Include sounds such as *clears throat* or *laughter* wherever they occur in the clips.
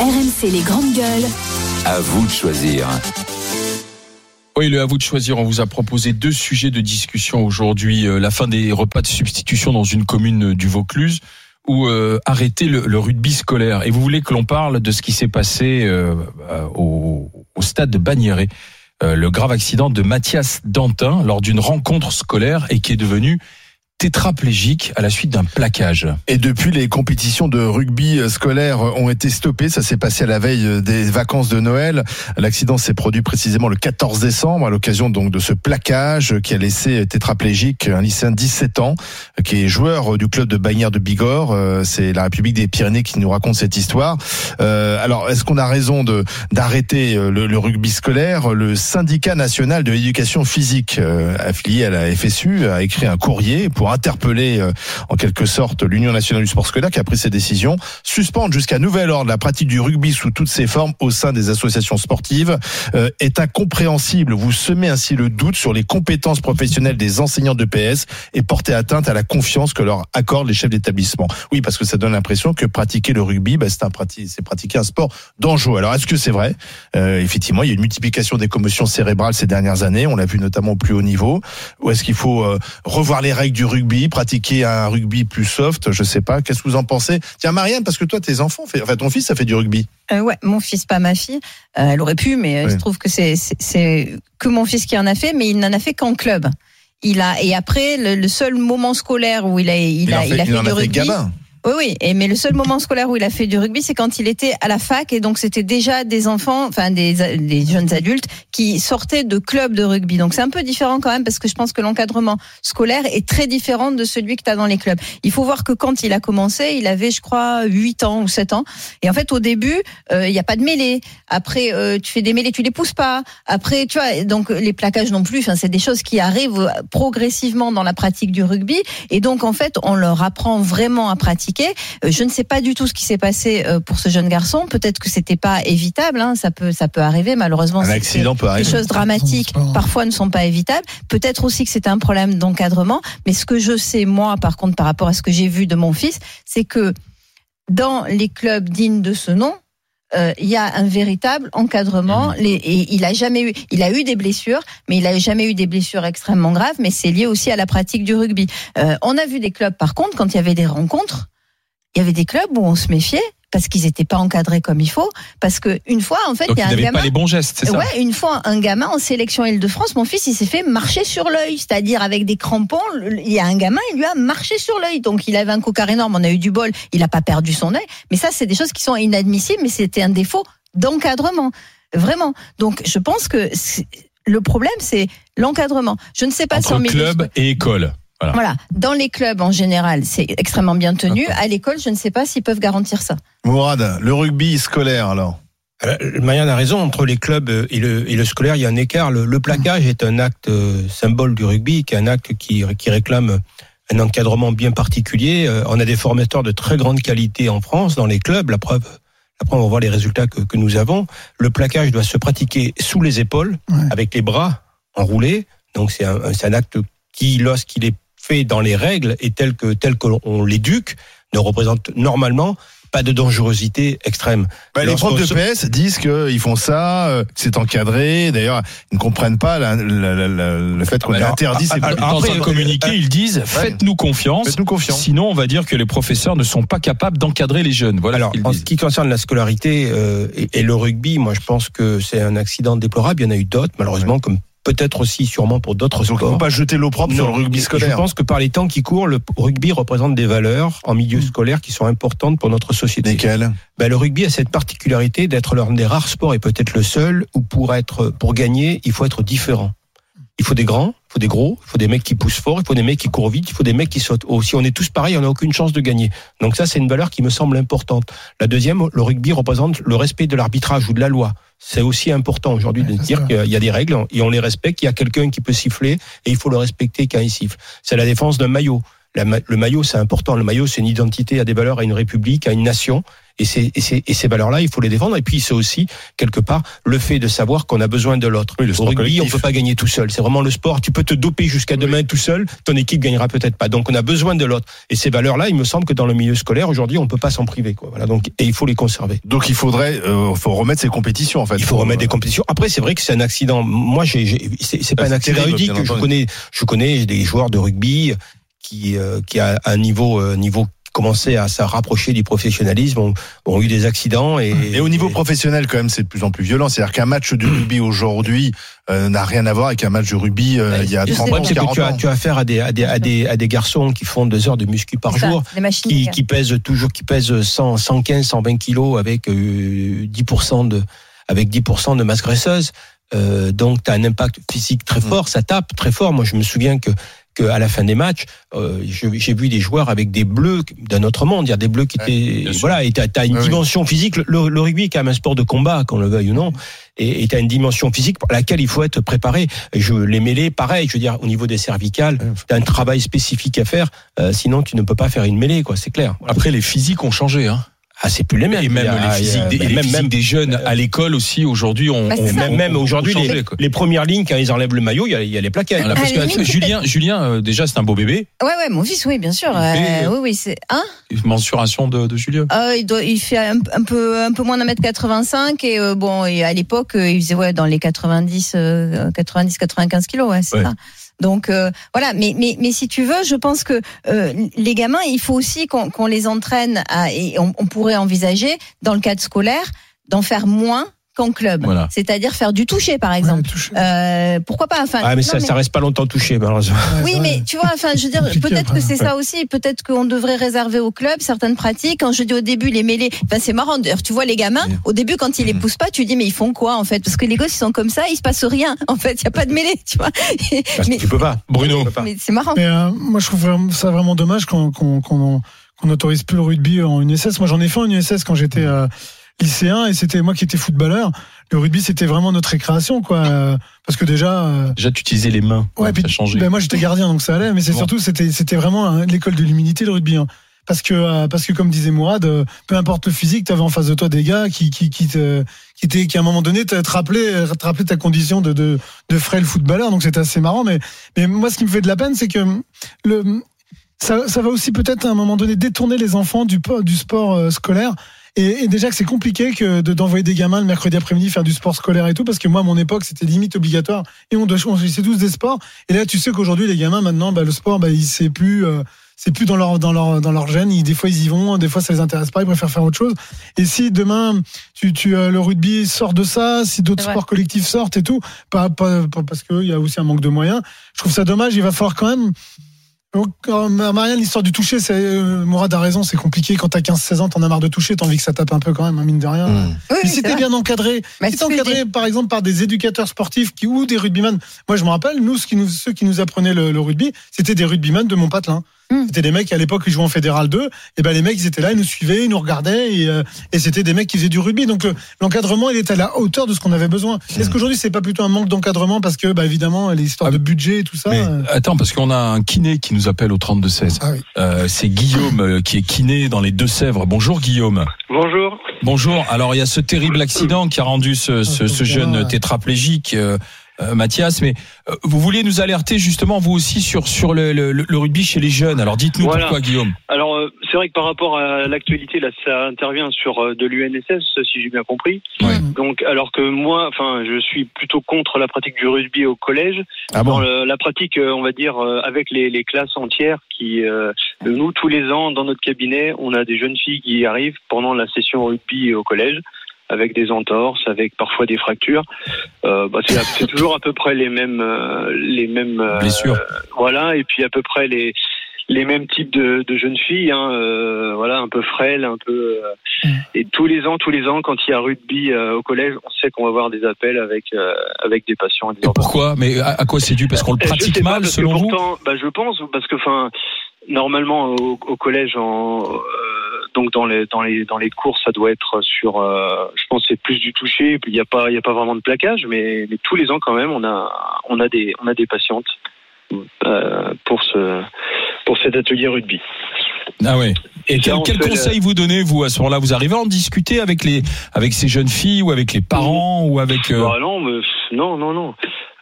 RMC les grandes gueules. À vous de choisir. Oui, le à vous de choisir. On vous a proposé deux sujets de discussion aujourd'hui. Euh, la fin des repas de substitution dans une commune du Vaucluse ou euh, arrêter le, le rugby scolaire. Et vous voulez que l'on parle de ce qui s'est passé euh, euh, au, au stade de Bagnéret. Euh, le grave accident de Mathias Dantin lors d'une rencontre scolaire et qui est devenu tétraplégique à la suite d'un plaquage. Et depuis, les compétitions de rugby scolaire ont été stoppées. Ça s'est passé à la veille des vacances de Noël. L'accident s'est produit précisément le 14 décembre à l'occasion donc de ce plaquage qui a laissé tétraplégique un lycéen de 17 ans qui est joueur du club de Bagnères de Bigorre. Euh, C'est la République des Pyrénées qui nous raconte cette histoire. Euh, alors, est-ce qu'on a raison de d'arrêter euh, le, rugby scolaire? Le syndicat national de l'éducation physique affilié à la FSU a écrit un courrier pour interpeller euh, en quelque sorte l'Union nationale du sport scolaire qui a pris cette décision, suspendre jusqu'à nouvel ordre la pratique du rugby sous toutes ses formes au sein des associations sportives euh, est incompréhensible. Vous semez ainsi le doute sur les compétences professionnelles des enseignants de PS et portez atteinte à la confiance que leur accordent les chefs d'établissement. Oui, parce que ça donne l'impression que pratiquer le rugby, bah, c'est prati- pratiquer un sport dangereux. Alors, est-ce que c'est vrai? Euh, Effectivement, il y a une multiplication des commotions cérébrales ces dernières années. On l'a vu notamment au plus haut niveau. Ou est-ce qu'il faut euh, revoir les règles du rugby, pratiquer un rugby plus soft Je sais pas. Qu'est-ce que vous en pensez? Tiens, Marianne, parce que toi, tes enfants, fait, enfin ton fils, ça fait du rugby. Euh, ouais, mon fils, pas ma fille. Euh, elle aurait pu, mais euh, il se trouve que c'est c'est- que mon fils qui en a fait, mais il n'en a fait qu'en club. Il a et après le, le seul moment scolaire où il a il, a en fait, il a il fait en du fait rugby. gamin. Oui, oui. Et mais le seul moment scolaire où il a fait du rugby, c'est quand il était à la fac, et donc c'était déjà des enfants, enfin des, des jeunes adultes qui sortaient de clubs de rugby. Donc c'est un peu différent quand même parce que je pense que l'encadrement scolaire est très différent de celui que tu as dans les clubs. Il faut voir que quand il a commencé, il avait, je crois, 8 ans ou 7 ans. Et en fait, au début, euh, il n'y a pas de mêlée. Après, euh, tu fais des mêlées, tu les pousses pas. Après, tu vois, donc les plaquages non plus. Enfin, c'est des choses qui arrivent progressivement dans la pratique du rugby. Et donc, en fait, on leur apprend vraiment à pratiquer. Euh, Je ne sais pas du tout ce qui s'est passé euh, pour ce jeune garçon. Peut-être que c'était pas évitable. Hein. Ça peut, ça peut arriver. Malheureusement, Un accident peut les arriver. choses dramatiques parfois ne sont pas évitables. Peut-être aussi que c'est un problème d'encadrement. Mais ce que je sais, moi, par contre, par rapport à ce que j'ai vu de mon fils, c'est que dans les clubs dignes de ce nom, euh, il y a un véritable encadrement. Les, et il a jamais eu, il a eu des blessures, mais il a jamais eu des blessures extrêmement graves. Mais c'est lié aussi à la pratique du rugby. Euh, on a vu des clubs, par contre, quand il y avait des rencontres, il y avait des clubs où on se méfiait parce qu'ils n'étaient pas encadrés comme il faut. Parce que une fois, en fait, Donc il y a un gamin. pas les bons gestes, c'est ça Ouais, une fois, un gamin en sélection Île-de-France, mon fils, il s'est fait marcher sur l'œil, c'est-à-dire avec des crampons. Il y a un gamin, il lui a marché sur l'œil. Donc, il avait un cocarde énorme, on a eu du bol, il n'a pas perdu son œil. Mais ça, c'est des choses qui sont inadmissibles, mais c'était un défaut d'encadrement. Vraiment. Donc, je pense que le problème, c'est l'encadrement. Je ne sais pas si en Entre club et école. Voilà. Dans les clubs, en général, c'est extrêmement bien tenu. À l'école, je ne sais pas s'ils peuvent garantir ça. Mourad, le rugby scolaire alors. Euh, Marianne a raison, entre les clubs et le, et le scolaire, il y a un écart. Le, le plaquage est un acte euh, symbole du rugby, qui est un acte qui, qui réclame un encadrement bien particulier. Euh, On a des formateurs de très grande qualité en France dans les clubs. La preuve, après on va voir les résultats que, que nous avons. Le plaquage doit se pratiquer sous les épaules, avec les bras enroulés. Donc c'est un, c'est un acte qui, lorsqu'il est fait dans les règles et tel que tel qu'on l'éduque, ne représente normalement pas de dangerosité extrême. Bah, les profs de PS disent qu'ils font ça, euh, que c'est encadré. D'ailleurs, ils ne comprennent pas la- la- la- la- le fait qu'on interdit ces Dans Après, un communiqué, ils disent faites-nous confiance. Sinon, on va dire que les professeurs ne sont pas capables d'encadrer les jeunes. Voilà Alors, en ce qui concerne la scolarité euh, et, et le rugby, moi je pense que c'est un accident déplorable. Il y en a eu d'autres, malheureusement, comme peut-être aussi sûrement pour d'autres Donc, il ne faut sports. pas jeter l'eau propre sur le rugby je scolaire. pense que par les temps qui courent, le rugby représente des valeurs en milieu scolaire qui sont importantes pour notre société. Lesquels Ben, le rugby a cette particularité d'être l'un des rares sports et peut-être le seul où pour être pour gagner, il faut être différent. Il faut des grands, il faut des gros, il faut des mecs qui poussent fort, il faut des mecs qui courent vite, il faut des mecs qui sautent haut. Si on est tous pareils, on n'a aucune chance de gagner. Donc ça, c'est une valeur qui me semble importante. La deuxième, le rugby représente le respect de l'arbitrage ou de la loi. C'est aussi important aujourd'hui de dire qu'il y a des règles et on les respecte. Il y a quelqu'un qui peut siffler et il faut le respecter quand il siffle. C'est la défense d'un maillot. La le maillot, c'est important. Le maillot, c'est une identité, à des valeurs, à une république, à une nation. Et, ces valeurs-là, il faut les défendre. Et puis, c'est aussi, quelque part, le fait de savoir qu'on a besoin de l'autre. Oui, le Au rugby, collectif. on peut pas gagner tout seul. C'est vraiment le sport. Tu peux te doper jusqu'à demain tout seul. Ton équipe gagnera peut-être pas. Donc, on a besoin de l'autre. Et ces valeurs-là, il me semble que dans le milieu scolaire, aujourd'hui, on peut pas s'en priver. Quoi. Voilà. Donc, et il faut les conserver. Donc il faudrait, euh, faut remettre ces compétitions en fait. Il faut remettre euh, des compétitions. Après, c'est vrai que c'est un accident. Moi, j'ai, j'ai- c'est, pas Ah, un accident terrible, ludique. bien Je connais, je connais des joueurs de rugby qui, euh, qui à un niveau, euh, niveau commençait à se rapprocher du professionnalisme, ont, ont eu des accidents et. Et au niveau professionnel, quand même, c'est de plus en plus violent. C'est-à-dire qu'un match de rugby *clears throat* aujourd'hui euh, n'a rien à voir avec un match de rugby euh, il y a Je 30 sais, Le ans, problème, c'est que 40 tu as, ans. tu as affaire à des, à des, à des, à des garçons qui font deux heures de muscu par ça, jour. qui, qui pèsent toujours, qui pèsent 100, 115, 120 kilos avec euh, 10% de, avec 10% de masse graisseuse. Euh, donc, tu as un impact physique très Mm. fort, ça tape très fort. Moi, je me souviens que, que à la fin des matchs, euh, je- j'ai vu des joueurs avec des bleus d'un autre monde, il y a des bleus qui étaient, voilà, et t'as as une Ouais, oui. dimension physique. Le, le rugby est quand même un sport de combat, qu'on le veuille ou non, et tu as une dimension physique pour laquelle il faut être préparé. Je les mêlées, pareil, je veux dire, au niveau des cervicales, tu as un travail spécifique à faire, euh, sinon tu ne peux pas faire une mêlée, quoi, c'est clair. Après, les physiques ont changé. Hein. Ah, c'est plus les mêmes. Et même a- les physiques, a- des, et les même, physiques même, des jeunes à l'école aussi, aujourd'hui, ont, Bah, même, même aujourd'hui, les, les premières lignes, quand ils enlèvent le maillot, il y a, il y a les plaquettes. Voilà, parce À que la limite, Julien, Julien euh, déjà, c'est un beau bébé. Ouais, ouais, mon fils, oui, bien sûr. Euh, oui, oui, c'est. Hein? Mensuration de, de Julien. Euh, il, doit, il fait un, un peu un peu moins d'un mètre 85 et euh, bon et à l'époque euh, il faisait ouais dans les 90 euh, 90 95 kilos ouais c'est Ouais. ça donc euh, voilà. Mais mais mais si tu veux je pense que euh, les gamins il faut aussi qu'on qu'on les entraîne à, et on pourrait envisager dans le cadre scolaire d'en faire moins qu'en club Voilà. c'est-à-dire faire du toucher par exemple euh, pourquoi pas enfin Ah, mais non, ça, ça reste pas longtemps touché, malheureusement. oui, mais tu vois, enfin, je veux dire, peut-être que c'est ça aussi. Peut-être qu'on devrait réserver au club certaines pratiques. Quand je dis au début les mêlées, enfin, c'est marrant. D'ailleurs, tu vois les gamins, au début, quand ils les poussent pas, tu dis mais ils font quoi en fait? Parce que les gosses ils sont comme ça, il se passe rien. En fait, il y a pas de mêlée, tu vois. Parce que mais tu peux pas. Bruno. Tu peux pas. mais c'est marrant. Mais euh, moi, je trouve ça vraiment dommage qu'on qu'on qu'on qu'on n'autorise plus le rugby en UNSS. Moi, j'en ai fait en UNSS quand j'étais euh, lycéen et c'était moi qui étais footballeur. Le rugby, c'était vraiment notre récréation, quoi. Euh, Parce que déjà, euh, Déjà, tu utilisais les mains. ouais, ça puis, a changé. ben, moi, j'étais gardien, donc ça allait. Mais c'est Bon. surtout, c'était c'était vraiment hein, l'école de l'humilité, le rugby. hein. Parce que, euh, parce que comme disait Mourad, euh, peu importe le physique, tu avais en face de toi des gars qui, qui, qui, te, qui, étaient- qui à un moment donné te rappelaient, te rappelaient ta condition de, de, de frêle footballeur. Donc c'était assez marrant. Mais, mais moi, ce qui me fait de la peine, c'est que le, ça, ça va aussi peut-être à un moment donné détourner les enfants du, du sport scolaire. Et, et déjà que c'est compliqué que de- d'envoyer des gamins le mercredi après-midi faire du sport scolaire et tout, parce que moi, à mon époque, c'était limite obligatoire. Et on doit, on c'est tous des sports. Et là, tu sais qu'aujourd'hui, les gamins, maintenant, bah, le sport, bah, il c'est plus, euh, c'est plus dans leur, dans leur, dans leur gène. Ils- des fois, ils y vont, des fois, ça les intéresse pas. Ils préfèrent faire autre chose. Et si demain, tu, tu, euh, le rugby sort de ça, si d'autres sports collectifs sortent et tout, pas, pas, pas- parce qu'il y a aussi un manque de moyens. Je trouve ça dommage. Il va falloir quand même. Donc, euh, Marianne, l'histoire du toucher, c'est, euh, Mourad a raison, c'est compliqué. Quand t'as 15-16 ans, t'en as marre de toucher, t'as envie que ça tape un peu quand même, hein, mine de rien. Mmh. Oui, Mais oui, si c'est t'es bien encadré, Bah, si t'es encadré par exemple par des éducateurs sportifs qui, ou des rugbyman, moi je me rappelle, nous, ce qui nous ceux qui nous apprenaient le, le rugby, c'était des rugbyman de mon Hmm. C'était des mecs à l'époque qui jouaient en fédéral 2, et ben les mecs ils étaient là, ils nous suivaient, ils nous regardaient et, euh, et c'était des mecs qui faisaient du rugby. Donc le- l'encadrement il était à la hauteur de ce qu'on avait besoin. Est-ce qu'aujourd'hui c'est pas plutôt un manque d'encadrement parce que bah évidemment les histoires Ah, de budget et tout ça. Mais euh, attends, parce qu'on a un kiné qui nous appelle au 32-16. Ah oui. Euh, c'est Guillaume euh, qui est kiné dans les Deux-Sèvres. Bonjour Guillaume. Bonjour. Bonjour. Alors il y a ce terrible accident qui a rendu ce, ce, ce jeune tétraplégique. Euh, Mathias, mais euh, vous vouliez nous alerter justement vous aussi sur sur le, le, le rugby chez les jeunes. Alors dites-nous Voilà. pourquoi Guillaume. Alors euh, c'est vrai que par rapport à l'actualité là, ça intervient sur de l'UNSS, si j'ai bien compris. Ouais. Donc alors que moi, enfin, je suis plutôt contre la pratique du rugby au collège. Ah Dans bon le- la pratique, on va dire, avec les, les classes entières qui, euh, nous tous les ans dans notre cabinet, on a des jeunes filles qui arrivent pendant la session rugby au collège avec des entorses, avec parfois des fractures. Euh, bah, c'est c'est *laughs* toujours à peu près les mêmes, euh, les mêmes euh, Blessures. voilà, et puis à peu près les les mêmes types de, de jeunes filles, hein, euh, voilà, un peu frêles, un peu. euh, Mm. et tous les ans, tous les ans, quand il y a rugby euh, au collège, on sait qu'on va avoir des appels avec euh, avec des patients. et des Et pourquoi? Mais à, à quoi c'est dû? Parce qu'on le euh, pratique mal selon que vous? pourtant, bah, je pense parce que enfin normalement au, au collège en euh, donc dans les dans les dans les cours ça doit être sur euh, je pense que c'est plus du toucher puis il y a pas il y a pas vraiment de plaquage mais, mais tous les ans quand même on a on a des on a des patientes euh, pour ce pour cet atelier rugby. Ah ouais. Et quel, le- conseil vous donnez vous à ce moment-là? Vous arrivez à en discuter avec les avec ces jeunes filles ou avec les parents ou avec euh, Bah, non, mais, non, non, non.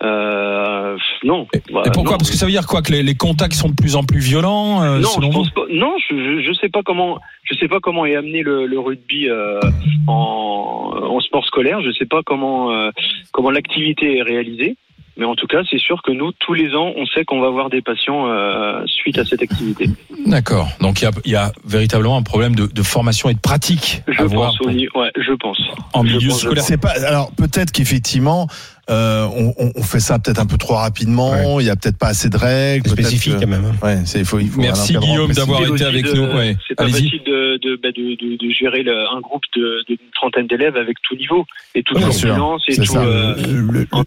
Euh, non. Bah, Et pourquoi? Non. Parce que ça veut dire quoi Que les, les contacts sont de plus en plus violents euh, non, selon je pense pas. Non, je, je, sais pas comment. Je sais pas comment est amené le, le rugby euh, en, en sport scolaire. Je sais pas comment euh, comment l'activité est réalisée. Mais en tout cas, c'est sûr que nous, tous les ans, on sait qu'on va avoir des patients euh, suite à cette activité. D'accord. Donc il y a, il y a véritablement un problème de, de formation et de pratique Je à voir pense, oui. Ouais, je pense. en Je milieu pense, scolaire. Pas. Alors peut-être qu'effectivement, euh, on, on- on fait ça peut-être un peu trop rapidement. Il y a peut-être pas assez de règles. Spécifique que- quand même. hein. Ouais, c'est il faut. Il faut Merci Guillaume d'avoir été avec de- nous. Ouais. C'est pas facile de, de, bah, de, de, de gérer le- un groupe de- d'une trentaine d'élèves avec tout niveau et toute corpulence et C'est tout. ça. euh, Le,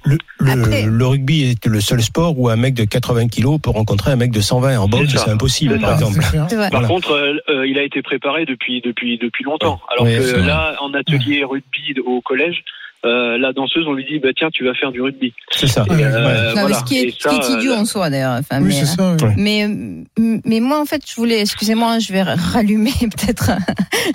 le- le- Après- le rugby est le seul sport où un mec de 80 kilos peut rencontrer un mec de 120. En boxe, C'est impossible, par exemple. Par Voilà. contre, euh, euh, il a été préparé depuis depuis depuis longtemps. Alors Oui, que là, en atelier rugby au collège, euh, la danseuse, on lui dit bah tiens, tu vas faire du rugby. C'est ça. Et, euh, Non, mais voilà. ce qui est, Et ce qui est ça, idiot euh, en soi d'ailleurs. Enfin, Oui, mais, ça. oui. Mais, mais moi, en fait, je voulais, excusez-moi, je vais *laughs* rallumer peut-être un,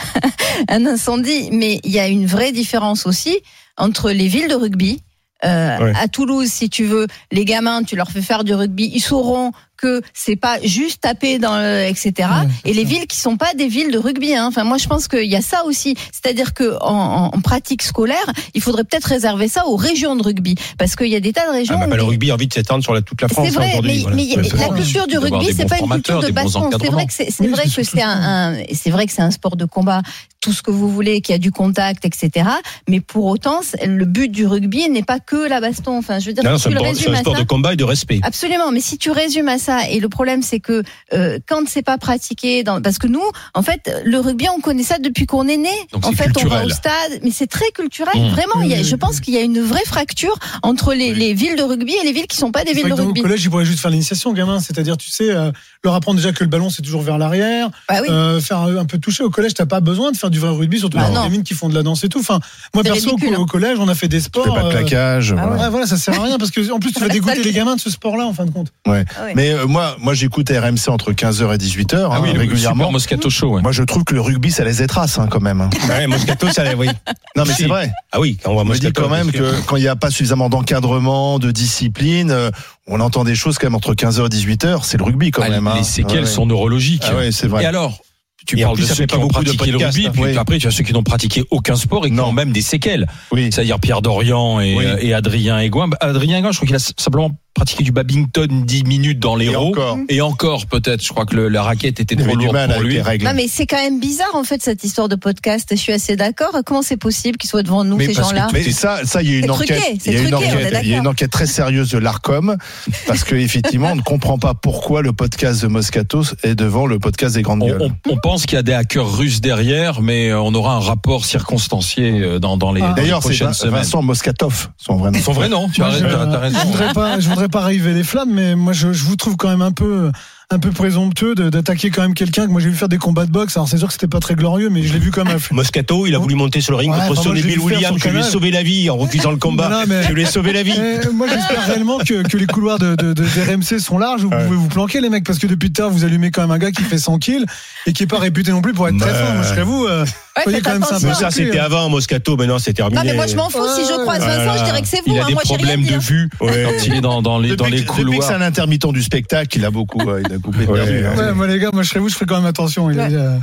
*laughs* un incendie, mais il y a une vraie différence aussi entre les villes de rugby. Euh, Ouais. À Toulouse, si tu veux, les gamins, tu leur fais faire du rugby, ils sauront que c'est pas juste taper dans le, etc. Et les ça. villes qui sont pas des villes de rugby. Hein. Enfin, moi, je pense qu'il y a ça aussi. C'est-à-dire que en, pratique scolaire, il faudrait peut-être réserver ça aux régions de rugby, parce qu'il y a des tas de régions. Ah, bah, bah, le rugby a envie de s'étendre sur la, toute la France c'est hein, vrai, mais, voilà. la culture du rugby, c'est pas une culture de baston. C'est vrai que c'est c'est Oui, vrai c'est que surtout c'est un, un- c'est vrai que c'est un sport de combat, tout ce que vous voulez, qu'il y a du contact, etc. Mais pour autant, le but du rugby n'est pas que la baston. Enfin, je veux dire, c'est un, sport- un sport de combat et de respect. Absolument, mais si tu résumes à ça, et le problème c'est que euh, quand c'est pas pratiqué, dans, parce que nous, en fait, le rugby, on connaît ça depuis qu'on est né. Donc en c'est fait, on va culturel. au stade, mais c'est très culturel. Mmh. Vraiment, il y a, Oui, je pense qu'il y a une vraie fracture entre les, les villes de rugby et les villes qui sont pas des villes de dans- rugby. Au collège, ils pourraient juste faire l'initiation, gamin. C'est-à-dire, tu sais, euh, leur apprendre déjà que le ballon, c'est toujours vers l'arrière. Bah oui. euh, faire un, un peu toucher au collège, t'as pas besoin de faire du vrai rugby, surtout Bah les non. gamines qui font de la danse et tout. Enfin, moi perso, ridicule, hein. au collège, on a fait des Tu sports. fais pas de plaquage. Ah voilà. ouais, voilà, ça sert à rien parce que en plus tu vas Ouais, dégoûter les gamins de ce sport-là en fin de compte. Ah oui. Mais euh, moi, moi, j'écoute RMC entre 15h et 18h Ah oui, le régulièrement. Moscato Show. ouais. Moi, je trouve que le rugby, ça laisse des traces hein, quand même. hein. Ouais, Moscato, ça, oui. Non, mais Si. c'est vrai. Ah oui, quand on voit On me dit Moscato. quand même que quand il n'y a pas suffisamment d'encadrement, de discipline, euh, on entend des choses quand même entre 15h et 18h. C'est le rugby quand Ah, même. hein. Les séquelles Ouais, sont neurologiques. Ah ouais, c'est vrai. Et alors tu parles plus, de ceux qui pas ont pratiqué le rugby, hein. puis Oui. après tu as ceux qui n'ont pratiqué aucun sport et qui Non. ont même des séquelles. Oui. C'est-à-dire Pierre Dorian et, Oui. euh, et Adrien Aigouin. Bah, Adrien Aigouin, je crois qu'il a simplement pratiqué du badminton 10 minutes dans l'héros. encore. Et encore, peut-être. Je crois que le- la raquette était trop lourde mal pour lui. les. Non mais c'est quand même bizarre en fait cette histoire de podcast. Je suis assez d'accord. Comment c'est possible qu'ils soient devant nous Mais ces gens-là? Mais ça, ça, il y a une enquête. il y a une enquête. Il y a une d'accord. enquête très sérieuse de l'Arcom parce que effectivement, on ne comprend pas pourquoi le podcast de Moscato est devant le podcast des grandes On, gueules. on- on pense qu'il y a des hackers russes derrière, mais euh, on aura un rapport circonstancié euh, dans, dans les, Ah. dans les D'ailleurs, c'est prochaines Vin- semaines. Vincent Moscatov, son vrai nom. Son vrai nom, tu as, je, raison. voudrais pas, je voudrais pas raviver les flammes, mais moi je vous trouve quand même un peu, un peu présomptueux d'attaquer quand même quelqu'un que moi j'ai vu faire des combats de boxe. Alors c'est sûr que c'était pas très glorieux, mais je l'ai vu quand même. Moscato, il a voulu monter sur le ring Ouais, contre Sonny Bill Williams. Je lui ai sauvé la vie en refusant le combat. Non, mais- Je lui ai sauvé la vie. Moi j'espère *laughs* réellement que, que les couloirs de, de, de- des RMC sont larges. Vous Ouais. pouvez vous planquer les mecs parce que depuis l'heure vous allumez quand même un gars qui fait 100 kills et qui est pas réputé non plus pour être très fort. Moi je serais vous. euh, Ouais, quand même. Mais ça, c'était avant Moscato. Maintenant, c'est terminé. Non mais moi je m'en fous. Si je croise. Vincent, je dirais que c'est vous. Il a hein. des Moi j'ai rien problèmes de vue Ouais. quand il est dans, dans les, dans Depuis, les que- depuis que c'est couloirs. un intermittent du spectacle, il a beaucoup, euh, il a perdu, hein. Ouais, moi les gars, moi je serais vous, je ferais quand même attention. Il Ouais. euh,